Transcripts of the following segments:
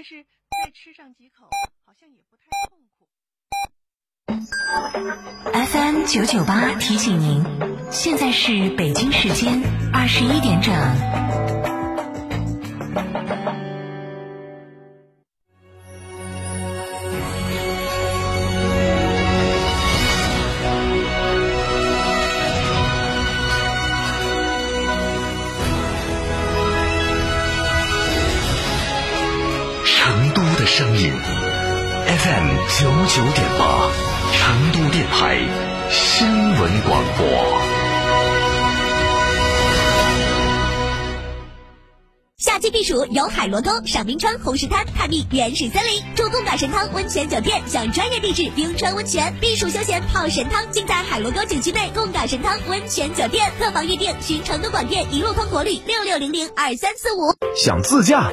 但是再吃上几口，好像也不太痛苦。FM 九九八提醒您，现在是北京时间二十一点整。九九点八，成都电台新闻广播。夏季避暑游海螺沟，赏冰川、红石滩，探秘原始森林，住贡嘎神汤温泉酒店，享专业地质冰川温泉，避暑休闲泡神汤，尽在海螺沟景区内贡嘎神汤温泉酒店。客房预订寻成都广电一路通国旅六六零零二三四五。想自驾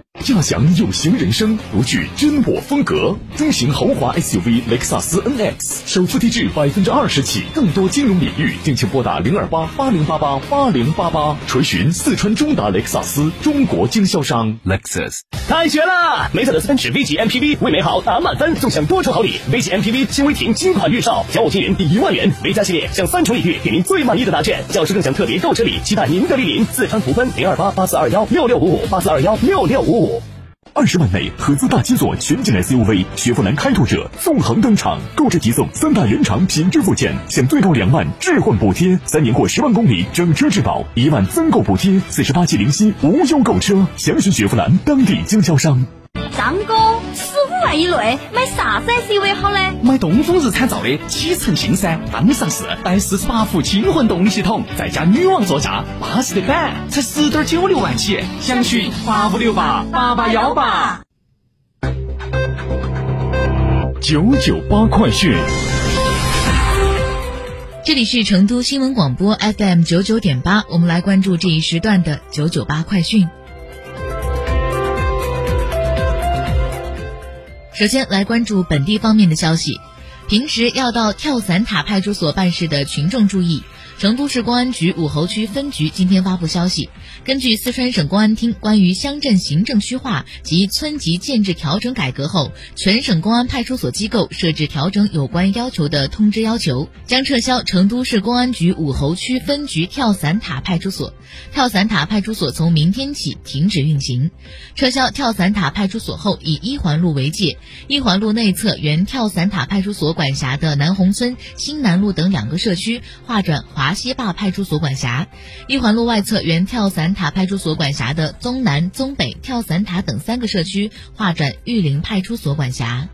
驾享有型人生，独具真我风格。中型豪华 SUV 雷克萨斯 NX 首付低至百分之二十起，更多金融领域，敬请拨打零二八八零八八八零八八，垂询四川中达雷克萨斯中国经销商 Lexus。开学啦！梅赛德斯奔驰 V 级 MPV 为美好打满分，纵享多重好礼。V 级 MPV 新威霆新款预售，交五千元抵一万元。V 加系列享三重礼遇，给您最满意的答卷。教师更享特别购车礼，期待您的莅临。四川福奔零二八八四二幺六六五五八四二幺六六五五。二十万内合资大七座全景 SUV 雪佛兰开拓者纵横登场，购置即送三大原厂品质附件，享最高两万置换补贴，三年或十万公里整车质保，一万增购补贴，四十八期零息无忧购车，详询雪佛兰当地经销商。张哥，以内买啥子 SUV 好呢？买东风日产造的启辰星噻，刚上市，带四十八伏轻混动力系统，再加女王座驾，巴适的很，才十点九六万起，详询八五六八八八幺八。九九八快讯，这里是成都新闻广播 FM 九九点八，我们来关注这一时段的九九八快讯。首先来关注本地方面的消息，平时要到跳伞塔派出所办事的群众注意。成都市公安局武侯区分局今天发布消息，根据四川省公安厅关于乡镇行政区划及村级建制调整改革后，全省公安派出所机构设置调整有关要求的通知要求，将撤销成都市公安局武侯区分局跳伞塔派出所。跳伞塔派出所从明天起停止运行。撤销跳伞塔派出所后，以一环路为界，一环路内侧原跳伞塔派出所管辖的南红村、新南路等两个社区划转华西坝派出所管辖；一环路外侧原跳伞塔派出所管辖的宗南、宗北、跳伞塔等三个社区划转玉林派出所管辖。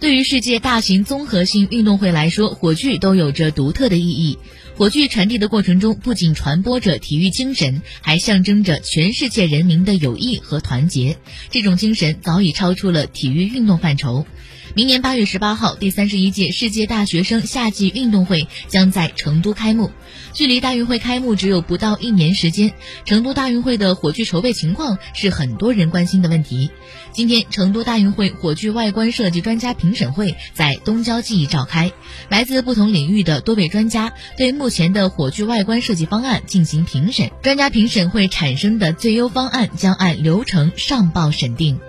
对于世界大型综合性运动会来说，火炬都有着独特的意义。火炬传递的过程中，不仅传播着体育精神，还象征着全世界人民的友谊和团结。这种精神早已超出了体育运动范畴。明年八月十八号，第三十一届世界大学生夏季运动会将在成都开幕。距离大运会开幕只有不到一年时间，成都大运会的火炬筹备情况是很多人关心的问题。今天，成都大运会火炬外观设计专家评审会在东郊记忆召开，来自不同领域的多位专家对目前的火炬外观设计方案进行评审。专家评审会产生的最优方案将按流程上报审定。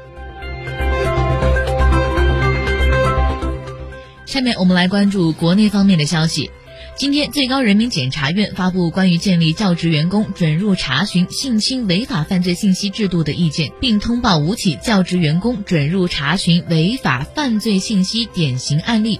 下面我们来关注国内方面的消息。今天，最高人民检察院发布关于建立教职员工准入查询性侵违法犯罪信息制度的意见，并通报五起教职员工准入查询违法犯罪信息典型案例。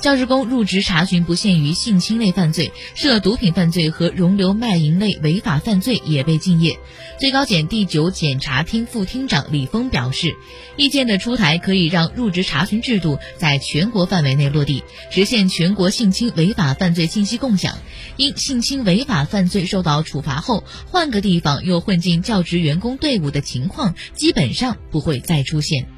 教职工入职查询不限于性侵类犯罪，涉毒品犯罪和容留卖淫类违法犯罪也被禁业。最高检第九检察厅副厅长李峰表示，意见的出台可以让入职查询制度在全国范围内落地，实现全国性侵违法犯罪信息共享。因性侵违法犯罪受到处罚后，换个地方又混进教职员工队伍的情况，基本上不会再出现。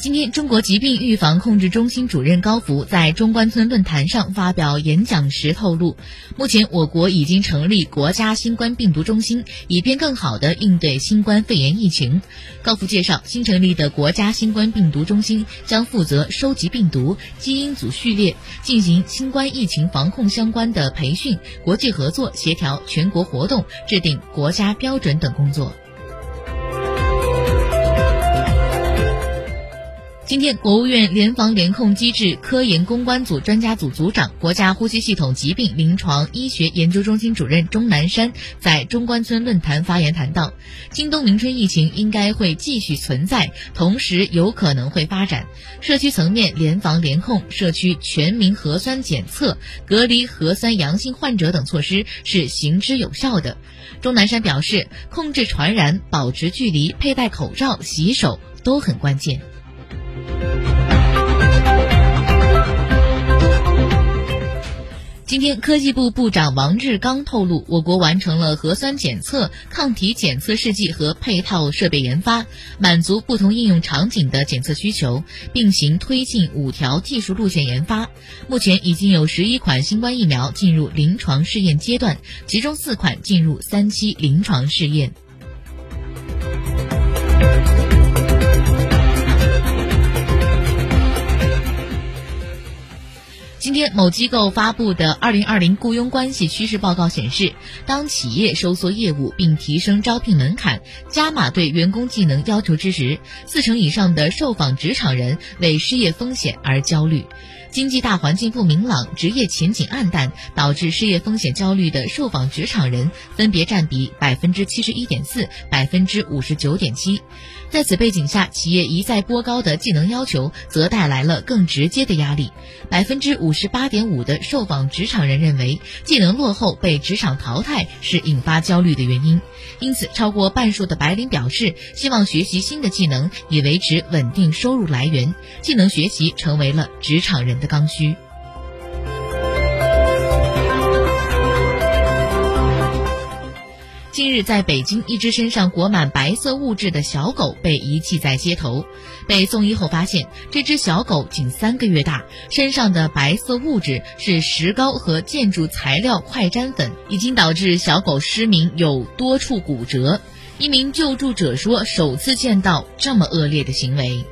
今天，中国疾病预防控制中心主任高福在中关村论坛上发表演讲时透露，目前我国已经成立国家新冠病毒中心，以便更好地应对新冠肺炎疫情。高福介绍，新成立的国家新冠病毒中心将负责收集病毒基因组序列，进行新冠疫情防控相关的培训、国际合作、协调全国活动、制定国家标准等工作。今天，国务院联防联控机制科研攻关组专家组组长、国家呼吸系统疾病临床医学研究中心主任钟南山在中关村论坛发言谈到，今冬明春疫情应该会继续存在，同时有可能会发展。社区层面联防联控、社区全民核酸检测、隔离核酸阳性患者等措施是行之有效的。钟南山表示，控制传染、保持距离、佩戴口罩、洗手都很关键。今天，科技部部长王志刚透露，我国完成了核酸检测、抗体检测试剂和配套设备研发，满足不同应用场景的检测需求，并行推进五条技术路线研发。目前已经有十一款新冠疫苗进入临床试验阶段，其中四款进入三期临床试验。某机构发布的《二零二零雇佣关系趋势报告》显示，当企业收缩业务并提升招聘门槛、加码对员工技能要求之时，四成以上的受访职场人为失业风险而焦虑。经济大环境不明朗、职业前景暗淡，导致失业风险焦虑的受访职场人分别占比百分之七十一点四、百分之五十九点七。在此背景下，企业一再拨高的技能要求，则带来了更直接的压力。百分之五十八点五的受访职场人认为，技能落后被职场淘汰是引发焦虑的原因。因此，超过半数的白领表示，希望学习新的技能以维持稳定收入来源。技能学习成为了职场人的刚需。近日，在北京，一只身上裹满白色物质的小狗被遗弃在街头。被送医后发现，这只小狗仅三个月大，身上的白色物质是石膏和建筑材料快粘粉，已经导致小狗失明，有多处骨折。一名救助者说：“首次见到这么恶劣的行为。”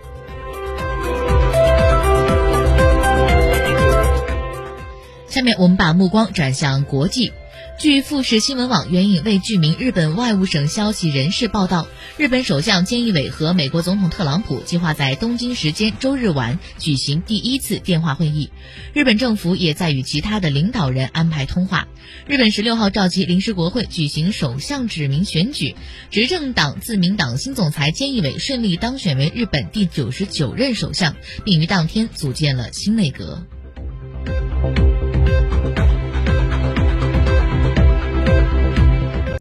下面我们把目光转向国际。据富士新闻网援引未具名日本外务省消息人士报道，日本首相菅义伟和美国总统特朗普计划在东京时间周日晚举行第一次电话会议。日本政府也在与其他的领导人安排通话。日本十六号召集临时国会举行首相指名选举，执政党自民党新总裁菅义伟顺利当选为日本第九十九任首相，并于当天组建了新内阁。